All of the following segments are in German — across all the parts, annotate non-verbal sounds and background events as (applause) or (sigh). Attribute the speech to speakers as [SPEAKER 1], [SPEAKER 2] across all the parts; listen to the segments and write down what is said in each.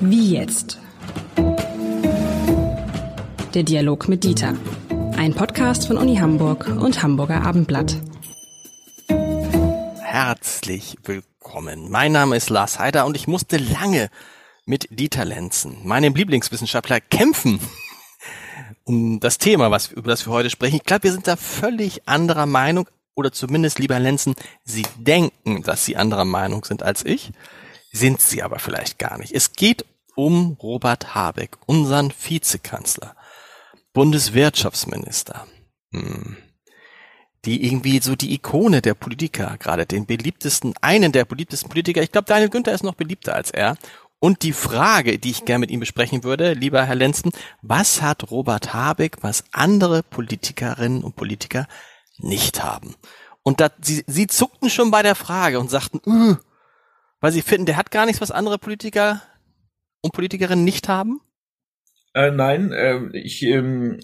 [SPEAKER 1] Wie jetzt? Der Dialog mit Dieter. Ein Podcast von Uni Hamburg und Hamburger Abendblatt.
[SPEAKER 2] Herzlich willkommen. Mein Name ist Lars Heider und ich musste lange mit Dieter Lenzen, meinem Lieblingswissenschaftler, kämpfen (laughs) um das Thema, was, über das wir heute sprechen. Ich glaube, wir sind da völlig anderer Meinung, oder zumindest, lieber Lenzen, Sie denken, dass Sie anderer Meinung sind als ich, sind Sie aber vielleicht gar nicht. Es geht um Robert Habeck, unseren Vizekanzler, Bundeswirtschaftsminister, hm. die irgendwie so die Ikone der Politiker, gerade den beliebtesten, einen der beliebtesten Politiker. Ich glaube, Daniel Günther ist noch beliebter als er. Und die Frage, die ich gerne mit ihm besprechen würde, lieber Herr Lenzen, was hat Robert Habeck, was andere Politikerinnen und Politiker nicht haben? Und da, sie, sie zuckten schon bei der Frage und sagten, uh, weil sie finden, der hat gar nichts, was andere Politiker und Politikerinnen nicht haben?
[SPEAKER 3] Äh, nein, äh, ich ähm,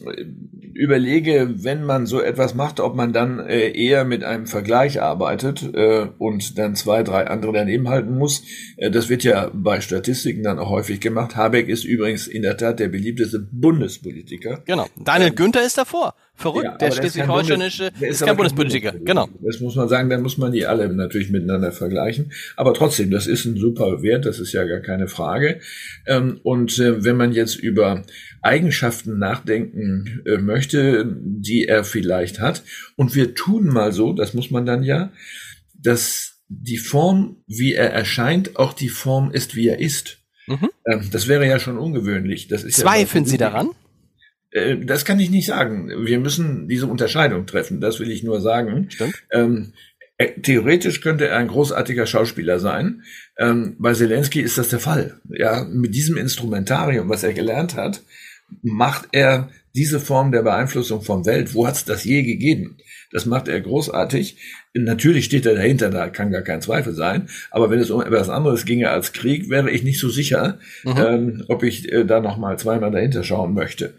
[SPEAKER 3] überlege, wenn man so etwas macht, ob man dann äh, eher mit einem Vergleich arbeitet äh, und dann zwei, drei andere daneben halten muss. Äh, das wird ja bei Statistiken dann auch häufig gemacht. Habeck ist übrigens in der Tat der beliebteste Bundespolitiker.
[SPEAKER 2] Genau. Daniel ähm, Günther ist davor. Verrückt, ja, der schleswig-holsteinische ist, ist kein Bundespolitiker. Genau.
[SPEAKER 3] Das muss man sagen, da muss man die alle natürlich miteinander vergleichen. Aber trotzdem, das ist ein super Wert, das ist ja gar keine Frage. Ähm, und äh, wenn man jetzt über Eigenschaften nachdenken äh, möchte, die er vielleicht hat, und wir tun mal so, das muss man dann ja, dass die Form, wie er erscheint, auch die Form ist, wie er ist. Mhm. Ähm, das wäre ja schon ungewöhnlich. Das ist
[SPEAKER 2] Zweifeln ja Sie daran?
[SPEAKER 3] Äh, das kann ich nicht sagen. Wir müssen diese Unterscheidung treffen. Das will ich nur sagen. Ähm, äh, theoretisch könnte er ein großartiger Schauspieler sein. Ähm, bei Zelensky ist das der Fall. Ja, mit diesem Instrumentarium, was er gelernt hat, macht er diese Form der Beeinflussung von Welt. Wo hat es das je gegeben? Das macht er großartig. Natürlich steht er dahinter, da kann gar kein Zweifel sein. Aber wenn es um etwas anderes ginge als Krieg, wäre ich nicht so sicher, mhm. ähm, ob ich äh, da noch mal zweimal dahinter schauen möchte.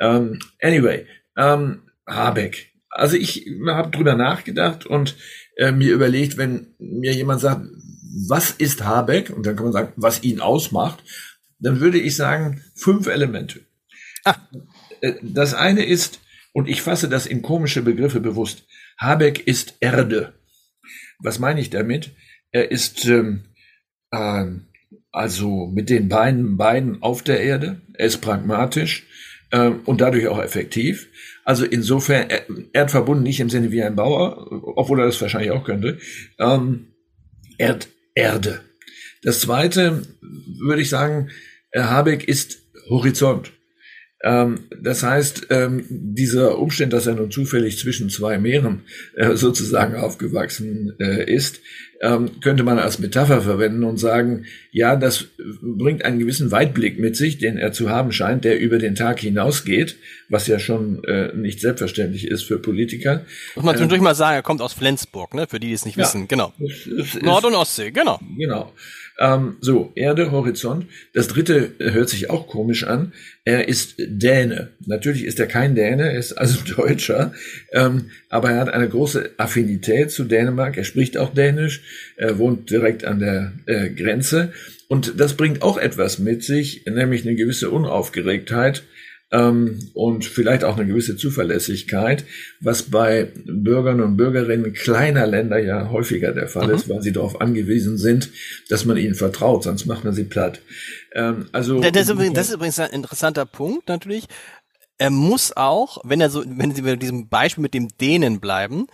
[SPEAKER 3] Ähm, anyway, ähm, Habeck. Also ich habe drüber nachgedacht und äh, mir überlegt, wenn mir jemand sagt, was ist Habeck? Und dann kann man sagen, was ihn ausmacht. Dann würde ich sagen, fünf Elemente. Ah. Äh, das eine ist, und ich fasse das in komische Begriffe bewusst, Habeck ist Erde. Was meine ich damit? Er ist ähm, äh, also mit den Beinen, Beinen auf der Erde. Er ist pragmatisch äh, und dadurch auch effektiv. Also insofern er, erdverbunden nicht im Sinne wie ein Bauer, obwohl er das wahrscheinlich auch könnte. Ähm, Erd, Erde. Das zweite würde ich sagen, Habeck ist Horizont. Ähm, das heißt, ähm, dieser Umstand, dass er nun zufällig zwischen zwei Meeren äh, sozusagen aufgewachsen äh, ist, ähm, könnte man als Metapher verwenden und sagen, ja, das bringt einen gewissen Weitblick mit sich, den er zu haben scheint, der über den Tag hinausgeht, was ja schon äh, nicht selbstverständlich ist für Politiker.
[SPEAKER 2] Muss man zwischendurch mal sagen, er kommt aus Flensburg, ne? für die, die es nicht ja, wissen. Genau. Es, es, Nord- und Ostsee, genau.
[SPEAKER 3] Genau. Ähm, so, Erde, Horizont. Das dritte hört sich auch komisch an. Er ist Däne. Natürlich ist er kein Däne, er ist also (laughs) Deutscher, ähm, aber er hat eine große Affinität zu Dänemark. Er spricht auch Dänisch, er wohnt direkt an der äh, Grenze. Und das bringt auch etwas mit sich, nämlich eine gewisse Unaufgeregtheit ähm, und vielleicht auch eine gewisse Zuverlässigkeit, was bei Bürgern und Bürgerinnen kleiner Länder ja häufiger der Fall mhm. ist, weil sie darauf angewiesen sind, dass man ihnen vertraut, sonst macht man sie platt.
[SPEAKER 2] Ähm, also das ist, übrigens, das ist übrigens ein interessanter Punkt natürlich. Er muss auch, wenn er so, wenn Sie bei diesem Beispiel mit dem Dänen bleiben,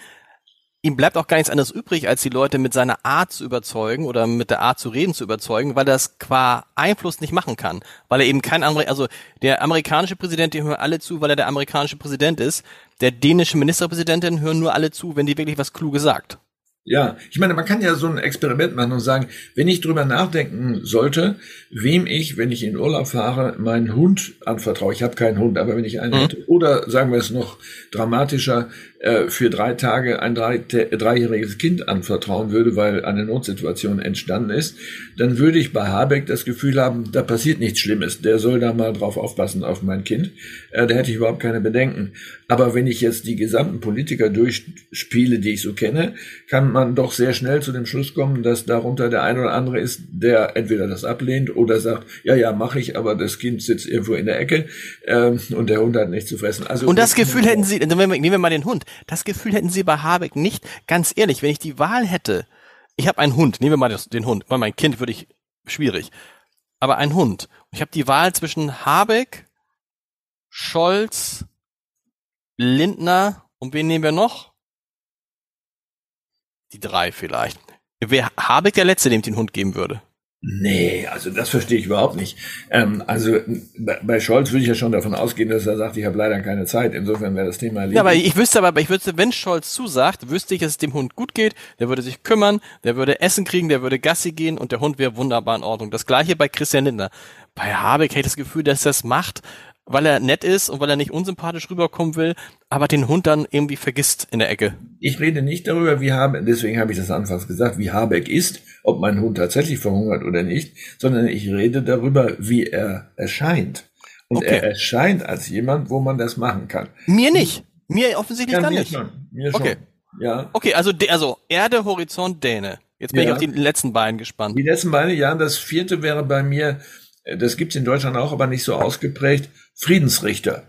[SPEAKER 2] ihm bleibt auch gar nichts anderes übrig, als die Leute mit seiner Art zu überzeugen oder mit der Art zu reden zu überzeugen, weil er das qua Einfluss nicht machen kann. Weil er eben kein Amerikaner, also der amerikanische Präsident, die hören alle zu, weil er der amerikanische Präsident ist. Der dänische Ministerpräsidentin hören nur alle zu, wenn die wirklich was Kluges sagt.
[SPEAKER 3] Ja, ich meine, man kann ja so ein Experiment machen und sagen, wenn ich drüber nachdenken sollte, wem ich, wenn ich in Urlaub fahre, meinen Hund anvertraue. Ich habe keinen Hund, aber wenn ich einen mhm. hätte, oder sagen wir es noch dramatischer, äh, für drei Tage ein drei, dreijähriges Kind anvertrauen würde, weil eine Notsituation entstanden ist, dann würde ich bei Habeck das Gefühl haben, da passiert nichts Schlimmes. Der soll da mal drauf aufpassen auf mein Kind. Äh, da hätte ich überhaupt keine Bedenken. Aber wenn ich jetzt die gesamten Politiker durchspiele, die ich so kenne, kann man doch sehr schnell zu dem Schluss kommen, dass darunter der ein oder andere ist, der entweder das ablehnt oder sagt, ja, ja, mache ich, aber das Kind sitzt irgendwo in der Ecke ähm, und der Hund hat nichts zu fressen.
[SPEAKER 2] Also und das Gefühl hätten Sie, nehmen wir mal den Hund, das Gefühl hätten Sie bei Habeck nicht, ganz ehrlich, wenn ich die Wahl hätte, ich habe einen Hund, nehmen wir mal den Hund, weil mein Kind würde ich, schwierig, aber ein Hund. Ich habe die Wahl zwischen Habeck, Scholz, Lindner und wen nehmen wir noch? Die drei vielleicht. Wer Habeck der Letzte, dem den Hund geben würde?
[SPEAKER 3] Nee, also das verstehe ich überhaupt nicht. Ähm, also bei Scholz würde ich ja schon davon ausgehen, dass er sagt, ich habe leider keine Zeit. Insofern wäre das Thema
[SPEAKER 2] erledigt. Ja, aber ich wüsste aber, ich wüsste, wenn Scholz zusagt, wüsste ich, dass es dem Hund gut geht, der würde sich kümmern, der würde Essen kriegen, der würde Gassi gehen und der Hund wäre wunderbar in Ordnung. Das gleiche bei Christian Lindner. Bei Habeck hätte ich das Gefühl, dass er das macht, weil er nett ist und weil er nicht unsympathisch rüberkommen will, aber den Hund dann irgendwie vergisst in der Ecke.
[SPEAKER 3] Ich rede nicht darüber, wie Habeck, deswegen habe ich das anfangs gesagt, wie Habeck ist, ob mein Hund tatsächlich verhungert oder nicht, sondern ich rede darüber, wie er erscheint. Und okay. er erscheint als jemand, wo man das machen kann.
[SPEAKER 2] Mir nicht. Mir offensichtlich ja, gar
[SPEAKER 3] mir
[SPEAKER 2] nicht.
[SPEAKER 3] Schon. Mir schon.
[SPEAKER 2] Okay. Ja. Okay, also, also Erde, Horizont, Däne. Jetzt bin ja. ich auf die letzten beiden gespannt.
[SPEAKER 3] Die letzten beiden, ja. Das vierte wäre bei mir, das gibt's in Deutschland auch, aber nicht so ausgeprägt, Friedensrichter.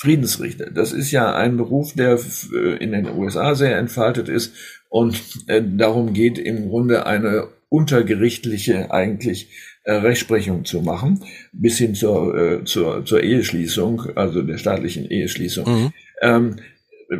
[SPEAKER 3] Friedensrichter. Das ist ja ein Beruf, der äh, in den USA sehr entfaltet ist und äh, darum geht im Grunde eine untergerichtliche eigentlich äh, Rechtsprechung zu machen, bis hin zur, zur, zur Eheschließung, also der staatlichen Eheschließung. Mhm. Ähm,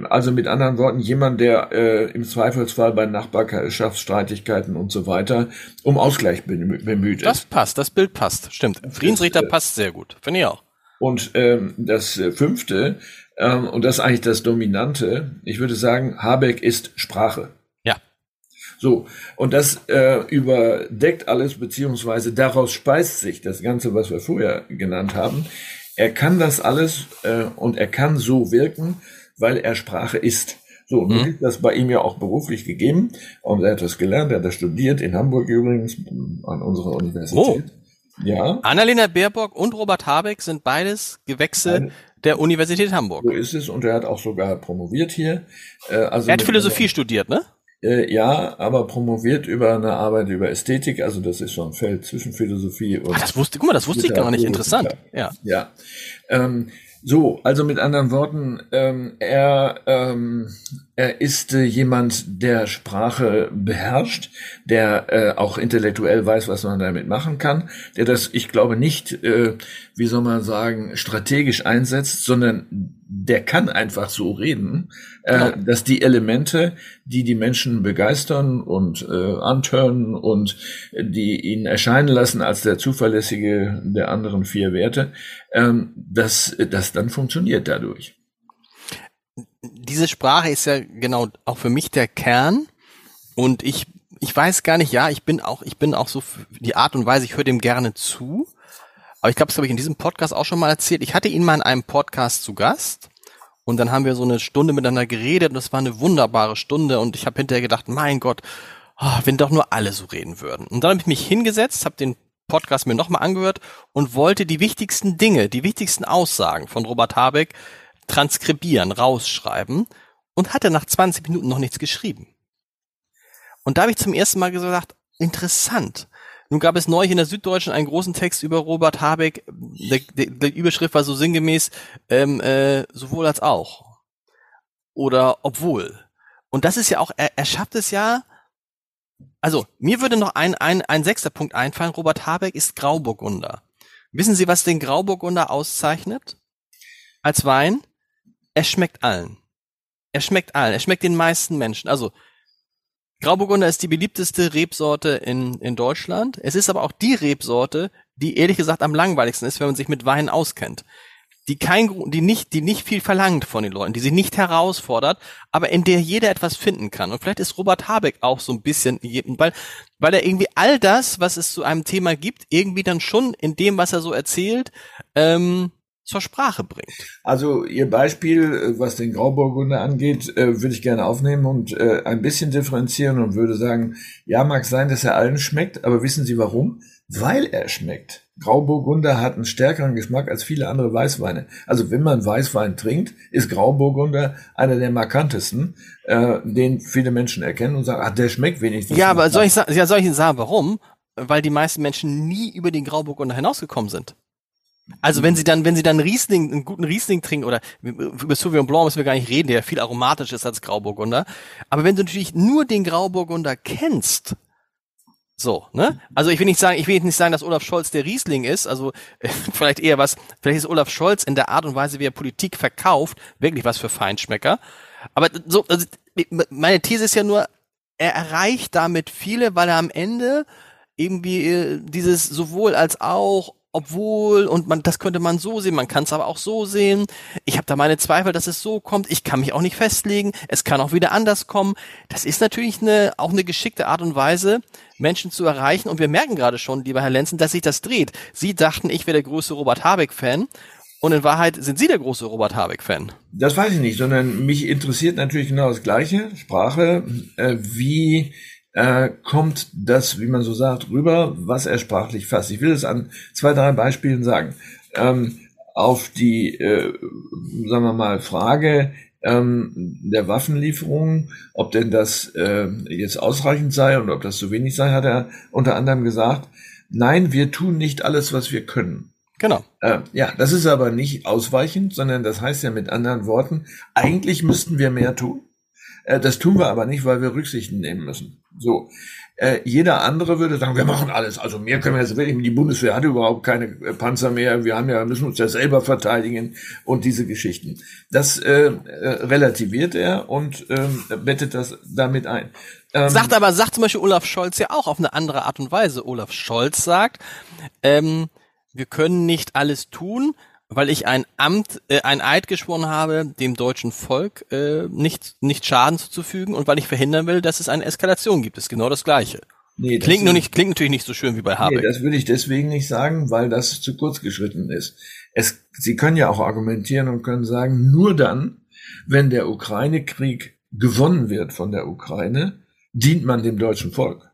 [SPEAKER 3] also mit anderen Worten, jemand, der äh, im Zweifelsfall bei Nachbarschaftsstreitigkeiten und so weiter um Ausgleich bemüht
[SPEAKER 2] ist. Das passt, das Bild passt, stimmt. Friedensrichter passt sehr gut, finde ich auch.
[SPEAKER 3] Und ähm, das äh, fünfte, ähm, und das ist eigentlich das Dominante, ich würde sagen, Habeck ist Sprache.
[SPEAKER 2] Ja.
[SPEAKER 3] So, und das äh, überdeckt alles, beziehungsweise daraus speist sich das Ganze, was wir vorher genannt haben. Er kann das alles äh, und er kann so wirken, weil er Sprache ist. So, nun mhm. ist das bei ihm ja auch beruflich gegeben und er hat das gelernt, er hat das studiert, in Hamburg übrigens, an unserer Universität. Oh.
[SPEAKER 2] Ja. Annalena Baerbock und Robert Habeck sind beides Gewächse Ein, der Universität Hamburg.
[SPEAKER 3] So ist es und er hat auch sogar promoviert hier.
[SPEAKER 2] Äh, also er hat Philosophie einer, studiert, ne?
[SPEAKER 3] Äh, ja, aber promoviert über eine Arbeit über Ästhetik, also das ist so ein Feld zwischen Philosophie und.
[SPEAKER 2] Ach, das wusste, guck mal, das wusste ich gar nicht. Interessant.
[SPEAKER 3] Ja. Ja. Ähm, so, also mit anderen Worten, ähm, er, ähm, er ist äh, jemand, der Sprache beherrscht, der äh, auch intellektuell weiß, was man damit machen kann, der das, ich glaube, nicht, äh, wie soll man sagen, strategisch einsetzt, sondern der kann einfach so reden, äh, dass die Elemente, die die Menschen begeistern und äh, antören und die ihn erscheinen lassen als der zuverlässige der anderen vier Werte, ähm, dass das dann funktioniert dadurch
[SPEAKER 2] diese Sprache ist ja genau auch für mich der Kern und ich ich weiß gar nicht, ja, ich bin auch ich bin auch so die Art und Weise, ich höre dem gerne zu. Aber ich glaube, das habe ich in diesem Podcast auch schon mal erzählt. Ich hatte ihn mal in einem Podcast zu Gast und dann haben wir so eine Stunde miteinander geredet und das war eine wunderbare Stunde und ich habe hinterher gedacht, mein Gott, oh, wenn doch nur alle so reden würden. Und dann habe ich mich hingesetzt, habe den Podcast mir nochmal angehört und wollte die wichtigsten Dinge, die wichtigsten Aussagen von Robert Habeck transkribieren, rausschreiben und hatte nach 20 Minuten noch nichts geschrieben. Und da habe ich zum ersten Mal gesagt, interessant. Nun gab es neulich in der Süddeutschen einen großen Text über Robert Habeck. Der, der Überschrift war so sinngemäß ähm, äh, sowohl als auch oder obwohl. Und das ist ja auch, er, er schafft es ja. Also mir würde noch ein, ein, ein sechster Punkt einfallen. Robert Habeck ist Grauburgunder. Wissen Sie, was den Grauburgunder auszeichnet? Als Wein? er schmeckt allen. Er schmeckt allen. Er schmeckt den meisten Menschen. Also Grauburgunder ist die beliebteste Rebsorte in, in Deutschland. Es ist aber auch die Rebsorte, die ehrlich gesagt am langweiligsten ist, wenn man sich mit Wein auskennt. Die kein, die nicht, die nicht viel verlangt von den Leuten, die sie nicht herausfordert, aber in der jeder etwas finden kann. Und vielleicht ist Robert Habeck auch so ein bisschen, weil, weil er irgendwie all das, was es zu einem Thema gibt, irgendwie dann schon in dem, was er so erzählt, ähm, zur Sprache bringt.
[SPEAKER 3] Also Ihr Beispiel, äh, was den Grauburgunder angeht, äh, würde ich gerne aufnehmen und äh, ein bisschen differenzieren und würde sagen, ja, mag sein, dass er allen schmeckt, aber wissen Sie warum? Weil er schmeckt. Grauburgunder hat einen stärkeren Geschmack als viele andere Weißweine. Also wenn man Weißwein trinkt, ist Grauburgunder einer der markantesten, äh, den viele Menschen erkennen und sagen, ach, der schmeckt wenigstens.
[SPEAKER 2] Ja, aber soll ich, ja, soll ich Ihnen sagen, warum? Weil die meisten Menschen nie über den Grauburgunder hinausgekommen sind. Also wenn sie dann, wenn sie dann Riesling, einen guten Riesling trinken oder über Sauvignon Blanc müssen wir gar nicht reden, der viel aromatischer ist als Grauburgunder. Aber wenn du natürlich nur den Grauburgunder kennst, so, ne? Also ich will nicht sagen, ich will nicht sagen, dass Olaf Scholz der Riesling ist, also äh, (laughs) vielleicht eher was, vielleicht ist Olaf Scholz in der Art und Weise, wie er Politik verkauft, wirklich was für Feinschmecker. Aber so, also meine These ist ja nur, er erreicht damit viele, weil er am Ende irgendwie äh, dieses sowohl als auch obwohl und man das könnte man so sehen, man kann es aber auch so sehen. Ich habe da meine Zweifel, dass es so kommt. Ich kann mich auch nicht festlegen. Es kann auch wieder anders kommen. Das ist natürlich eine auch eine geschickte Art und Weise, Menschen zu erreichen. Und wir merken gerade schon, lieber Herr Lenzen, dass sich das dreht. Sie dachten, ich wäre der größte Robert Habeck-Fan. Und in Wahrheit sind Sie der große Robert Habeck-Fan.
[SPEAKER 3] Das weiß ich nicht, sondern mich interessiert natürlich genau das Gleiche. Sprache, äh, wie äh, kommt das, wie man so sagt, rüber, was er sprachlich fasst. Ich will es an zwei, drei Beispielen sagen. Ähm, auf die, äh, sagen wir mal, Frage ähm, der Waffenlieferung, ob denn das äh, jetzt ausreichend sei und ob das zu wenig sei, hat er unter anderem gesagt, nein, wir tun nicht alles, was wir können.
[SPEAKER 2] Genau.
[SPEAKER 3] Äh, ja, das ist aber nicht ausweichend, sondern das heißt ja mit anderen Worten, eigentlich müssten wir mehr tun. Äh, das tun wir aber nicht, weil wir Rücksichten nehmen müssen. So. Äh, jeder andere würde sagen, wir machen alles. Also mehr können wir jetzt wirklich. Die Bundeswehr hat überhaupt keine äh, Panzer mehr. Wir haben ja, müssen uns ja selber verteidigen und diese Geschichten. Das äh, relativiert er und ähm, bettet das damit ein.
[SPEAKER 2] Ähm, sagt aber, sagt zum Beispiel Olaf Scholz ja auch auf eine andere Art und Weise. Olaf Scholz sagt, ähm, wir können nicht alles tun, weil ich ein Amt, äh, ein Eid geschworen habe, dem deutschen Volk äh, nicht, nicht Schaden zuzufügen und weil ich verhindern will, dass es eine Eskalation gibt. Das ist genau das Gleiche. Nee, das klingt nur nicht, klingt natürlich nicht so schön wie bei Habeck.
[SPEAKER 3] Nee, das würde ich deswegen nicht sagen, weil das zu kurz geschritten ist. Es, Sie können ja auch argumentieren und können sagen, nur dann, wenn der Ukraine-Krieg gewonnen wird von der Ukraine, dient man dem deutschen Volk.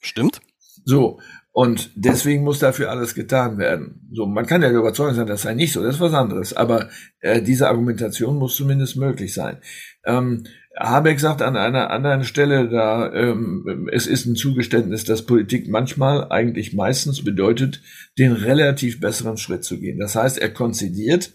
[SPEAKER 2] Stimmt.
[SPEAKER 3] So, und deswegen muss dafür alles getan werden. So, man kann ja überzeugt sein, das sei nicht so, das ist was anderes. Aber äh, diese Argumentation muss zumindest möglich sein. Ähm, Habeck sagt an einer anderen Stelle, da ähm, es ist ein Zugeständnis, dass Politik manchmal, eigentlich meistens bedeutet, den relativ besseren Schritt zu gehen. Das heißt, er konzidiert,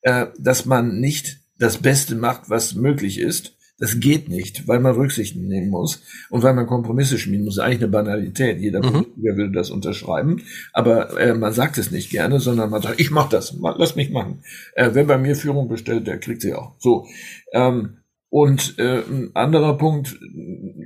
[SPEAKER 3] äh, dass man nicht das Beste macht, was möglich ist, das geht nicht, weil man Rücksichten nehmen muss und weil man Kompromisse schmieden muss. Eigentlich eine Banalität. Jeder mhm. will das unterschreiben, aber äh, man sagt es nicht gerne, sondern man sagt, ich mach das, lass mich machen. Äh, wer bei mir Führung bestellt, der kriegt sie auch. So. Ähm, und äh, ein anderer Punkt,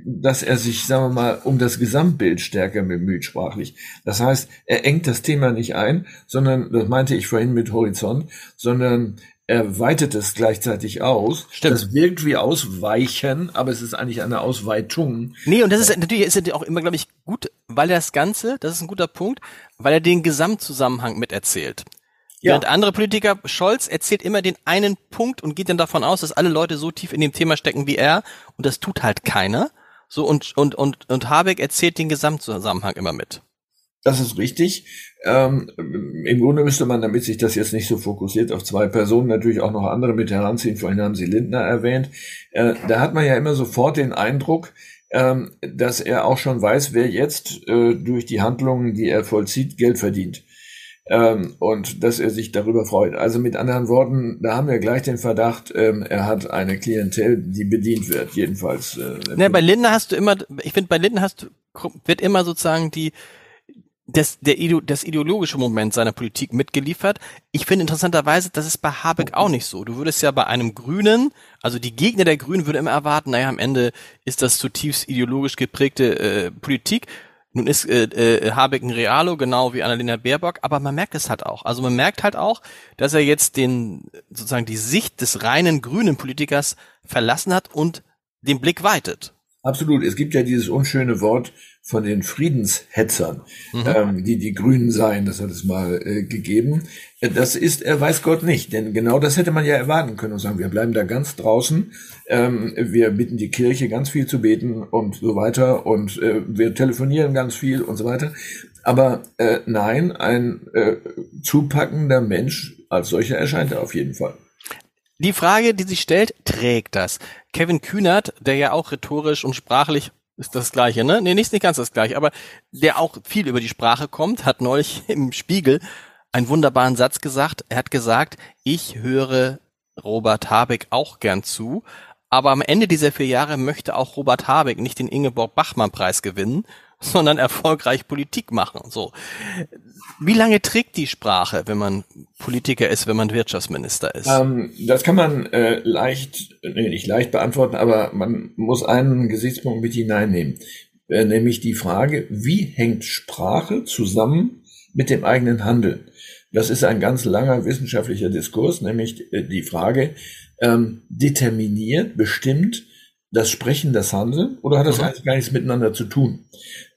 [SPEAKER 3] dass er sich, sagen wir mal, um das Gesamtbild stärker bemüht, sprachlich. Das heißt, er engt das Thema nicht ein, sondern, das meinte ich vorhin mit Horizont, sondern er weitet es gleichzeitig aus.
[SPEAKER 2] Stimmt.
[SPEAKER 3] Das wirkt wie Ausweichen, aber es ist eigentlich eine Ausweitung.
[SPEAKER 2] Nee, und das ist natürlich ist er auch immer, glaube ich, gut, weil er das Ganze, das ist ein guter Punkt, weil er den Gesamtzusammenhang miterzählt. Ja. Während andere Politiker, Scholz erzählt immer den einen Punkt und geht dann davon aus, dass alle Leute so tief in dem Thema stecken wie er und das tut halt keiner. So und und und und Habeck erzählt den Gesamtzusammenhang immer mit.
[SPEAKER 3] Das ist richtig. Ähm, Im Grunde müsste man, damit sich das jetzt nicht so fokussiert auf zwei Personen, natürlich auch noch andere mit heranziehen. Vorhin haben Sie Lindner erwähnt. Äh, da hat man ja immer sofort den Eindruck, ähm, dass er auch schon weiß, wer jetzt äh, durch die Handlungen, die er vollzieht, Geld verdient. Ähm, und dass er sich darüber freut. Also mit anderen Worten, da haben wir gleich den Verdacht, ähm, er hat eine Klientel, die bedient wird, jedenfalls.
[SPEAKER 2] Äh, ne, bei Lindner hast du immer, ich finde, bei Lindner hast wird immer sozusagen die das, der, das ideologische Moment seiner Politik mitgeliefert. Ich finde interessanterweise, das ist bei Habeck auch nicht so. Du würdest ja bei einem Grünen, also die Gegner der Grünen würden immer erwarten, naja, am Ende ist das zutiefst ideologisch geprägte äh, Politik. Nun ist äh, äh, Habeck ein Realo, genau wie Annalena Baerbock, aber man merkt es halt auch. Also man merkt halt auch, dass er jetzt den, sozusagen die Sicht des reinen grünen Politikers verlassen hat und den Blick weitet.
[SPEAKER 3] Absolut. Es gibt ja dieses unschöne Wort von den Friedenshetzern, mhm. ähm, die die Grünen seien, das hat es mal äh, gegeben. Äh, das ist, er weiß Gott nicht, denn genau das hätte man ja erwarten können und sagen, wir bleiben da ganz draußen, ähm, wir bitten die Kirche ganz viel zu beten und so weiter und äh, wir telefonieren ganz viel und so weiter. Aber äh, nein, ein äh, zupackender Mensch als solcher erscheint er auf jeden Fall.
[SPEAKER 2] Die Frage, die sich stellt, trägt das? Kevin Kühnert, der ja auch rhetorisch und sprachlich ist das Gleiche, ne? Nee, nicht, nicht ganz das Gleiche, aber der auch viel über die Sprache kommt, hat neulich (laughs) im Spiegel einen wunderbaren Satz gesagt. Er hat gesagt, ich höre Robert Habeck auch gern zu, aber am Ende dieser vier Jahre möchte auch Robert Habeck nicht den Ingeborg Bachmann Preis gewinnen, (laughs) sondern erfolgreich Politik machen. So. Wie lange trägt die Sprache, wenn man Politiker ist, wenn man Wirtschaftsminister ist?
[SPEAKER 3] Ähm, das kann man äh, leicht, nee, nicht leicht beantworten, aber man muss einen Gesichtspunkt mit hineinnehmen. Äh, nämlich die Frage, wie hängt Sprache zusammen mit dem eigenen Handeln? Das ist ein ganz langer wissenschaftlicher Diskurs, nämlich äh, die Frage, ähm, determiniert, bestimmt das Sprechen das Handeln oder hat das mhm. eigentlich gar nichts miteinander zu tun?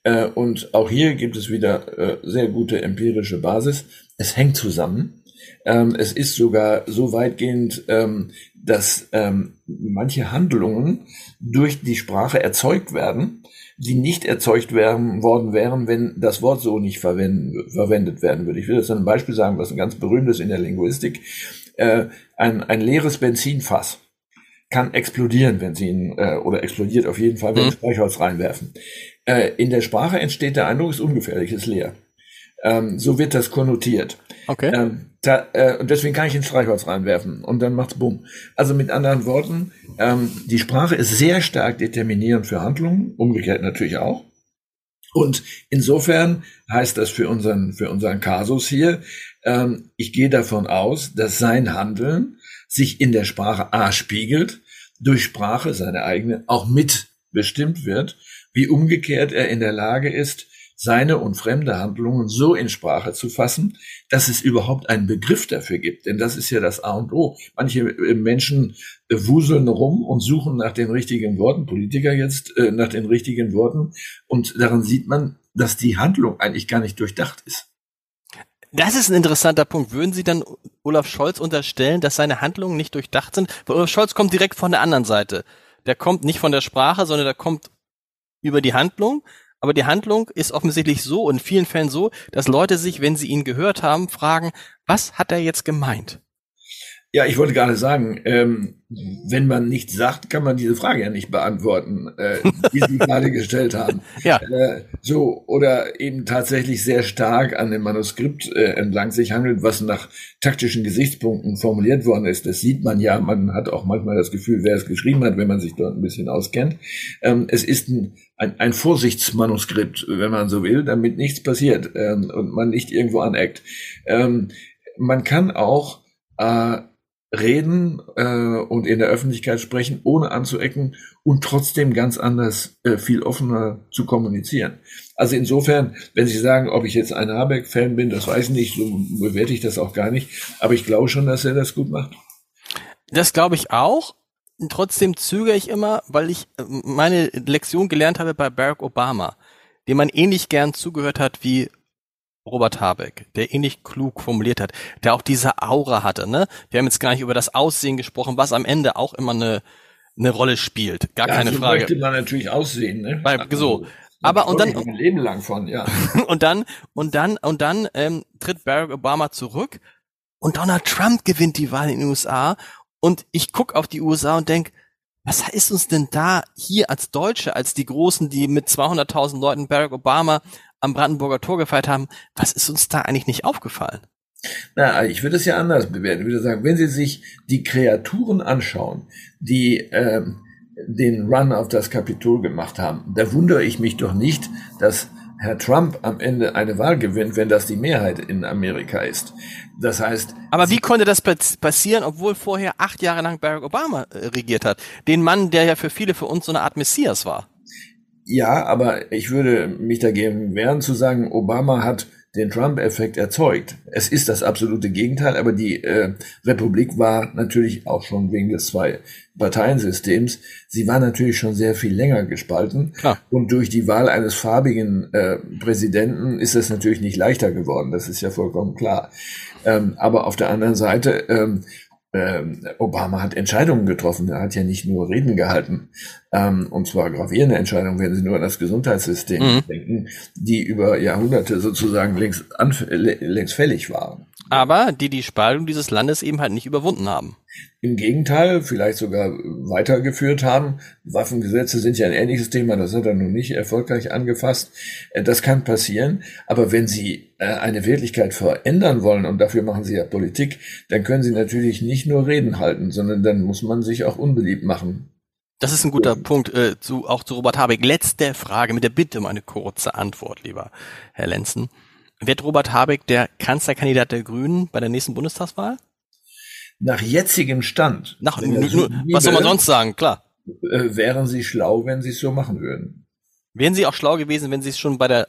[SPEAKER 3] Äh, und auch hier gibt es wieder äh, sehr gute empirische Basis. Es hängt zusammen. Ähm, es ist sogar so weitgehend, ähm, dass ähm, manche Handlungen durch die Sprache erzeugt werden, die nicht erzeugt werden, worden wären, wenn das Wort so nicht verwendet werden würde. Ich will jetzt ein Beispiel sagen, was ein ganz berühmtes in der Linguistik. Äh, ein, ein leeres Benzinfass kann explodieren, wenn Sie ihn, äh, oder explodiert auf jeden Fall, wenn Sie mhm. Streichholz reinwerfen. Äh, in der Sprache entsteht der Eindruck, es ist ungefährlich, ist leer. Ähm, so wird das konnotiert.
[SPEAKER 2] Okay.
[SPEAKER 3] Ähm, da, äh, und deswegen kann ich ein Streichholz reinwerfen und dann macht's bumm. Also mit anderen Worten, ähm, die Sprache ist sehr stark determinierend für Handlungen, umgekehrt natürlich auch. Und insofern heißt das für unseren, für unseren Kasus hier, ähm, ich gehe davon aus, dass sein Handeln sich in der Sprache A spiegelt, durch Sprache, seine eigene, auch mitbestimmt wird wie umgekehrt er in der Lage ist, seine und fremde Handlungen so in Sprache zu fassen, dass es überhaupt einen Begriff dafür gibt. Denn das ist ja das A und O. Manche äh, Menschen äh, wuseln rum und suchen nach den richtigen Worten, Politiker jetzt äh, nach den richtigen Worten. Und daran sieht man, dass die Handlung eigentlich gar nicht durchdacht ist.
[SPEAKER 2] Das ist ein interessanter Punkt. Würden Sie dann Olaf Scholz unterstellen, dass seine Handlungen nicht durchdacht sind? Weil Olaf Scholz kommt direkt von der anderen Seite. Der kommt nicht von der Sprache, sondern der kommt über die Handlung, aber die Handlung ist offensichtlich so in vielen Fällen so, dass Leute sich, wenn sie ihn gehört haben, fragen, was hat er jetzt gemeint?
[SPEAKER 3] Ja, ich wollte gerade sagen, ähm, wenn man nichts sagt, kann man diese Frage ja nicht beantworten, äh, die Sie (laughs) gerade gestellt haben.
[SPEAKER 2] Ja.
[SPEAKER 3] Äh, so, oder eben tatsächlich sehr stark an dem Manuskript äh, entlang sich handelt, was nach taktischen Gesichtspunkten formuliert worden ist. Das sieht man ja, man hat auch manchmal das Gefühl, wer es geschrieben hat, wenn man sich dort ein bisschen auskennt. Ähm, es ist ein, ein, ein Vorsichtsmanuskript, wenn man so will, damit nichts passiert ähm, und man nicht irgendwo aneckt. Ähm, man kann auch äh, reden äh, und in der Öffentlichkeit sprechen, ohne anzuecken und trotzdem ganz anders, äh, viel offener zu kommunizieren. Also insofern, wenn Sie sagen, ob ich jetzt ein Habeck-Fan bin, das weiß ich nicht, so bewerte ich das auch gar nicht, aber ich glaube schon, dass er das gut macht.
[SPEAKER 2] Das glaube ich auch. Trotzdem zögere ich immer, weil ich äh, meine Lektion gelernt habe bei Barack Obama, dem man ähnlich gern zugehört hat wie Robert Habeck, der ähnlich klug formuliert hat, der auch diese Aura hatte, ne? Wir haben jetzt gar nicht über das Aussehen gesprochen, was am Ende auch immer eine, eine Rolle spielt. Gar ja, keine so Frage.
[SPEAKER 3] möchte man natürlich aussehen, ne?
[SPEAKER 2] So. Also, aber und dann
[SPEAKER 3] ein Leben lang von, ja. (laughs)
[SPEAKER 2] und dann und dann und dann ähm, tritt Barack Obama zurück und Donald Trump gewinnt die Wahl in den USA und ich guck auf die USA und denk, was ist uns denn da hier als Deutsche, als die Großen, die mit 200.000 Leuten Barack Obama am Brandenburger Tor gefeiert haben, was ist uns da eigentlich nicht aufgefallen?
[SPEAKER 3] Na, ich würde es ja anders bewerten. Ich würde sagen, wenn Sie sich die Kreaturen anschauen, die ähm, den Run auf das Kapitol gemacht haben, da wundere ich mich doch nicht, dass Herr Trump am Ende eine Wahl gewinnt, wenn das die Mehrheit in Amerika ist. Das heißt.
[SPEAKER 2] Aber wie konnte das passieren, obwohl vorher acht Jahre lang Barack Obama äh, regiert hat? Den Mann, der ja für viele für uns so eine Art Messias war.
[SPEAKER 3] Ja, aber ich würde mich dagegen wehren zu sagen, Obama hat den Trump-Effekt erzeugt. Es ist das absolute Gegenteil, aber die äh, Republik war natürlich auch schon wegen des Zwei-Parteien-Systems, sie war natürlich schon sehr viel länger gespalten. Klar. Und durch die Wahl eines farbigen äh, Präsidenten ist es natürlich nicht leichter geworden, das ist ja vollkommen klar. Ähm, aber auf der anderen Seite ähm, ähm, Obama hat Entscheidungen getroffen. Er hat ja nicht nur Reden gehalten, ähm, und zwar gravierende Entscheidungen, wenn Sie nur an das Gesundheitssystem mhm. denken, die über Jahrhunderte sozusagen längst, längst fällig waren.
[SPEAKER 2] Aber die die Spaltung dieses Landes eben halt nicht überwunden haben.
[SPEAKER 3] Im Gegenteil, vielleicht sogar weitergeführt haben. Waffengesetze sind ja ein ähnliches Thema, das hat er nun nicht erfolgreich angefasst. Äh, das kann passieren, aber wenn Sie äh, eine Wirklichkeit verändern wollen, und dafür machen Sie ja Politik, dann können Sie natürlich nicht nur Reden halten, sondern dann muss man sich auch unbeliebt machen.
[SPEAKER 2] Das ist ein guter. Punkt, äh, zu, auch zu Robert Habeck. Letzte Frage mit der Bitte um eine kurze Antwort, lieber Herr Lenzen. Wird Robert Habeck der Kanzlerkandidat der Grünen bei der nächsten Bundestagswahl?
[SPEAKER 3] Nach jetzigem Stand.
[SPEAKER 2] Nach, nur, was soll man sonst sagen, klar.
[SPEAKER 3] Äh, wären Sie schlau, wenn Sie es so machen würden.
[SPEAKER 2] Wären Sie auch schlau gewesen, wenn Sie es schon bei der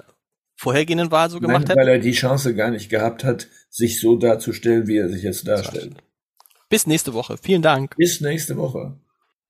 [SPEAKER 2] vorhergehenden Wahl so gemacht hätten?
[SPEAKER 3] Weil er die Chance gar nicht gehabt hat, sich so darzustellen, wie er sich jetzt darstellt.
[SPEAKER 2] Bis nächste Woche. Vielen Dank.
[SPEAKER 3] Bis nächste Woche.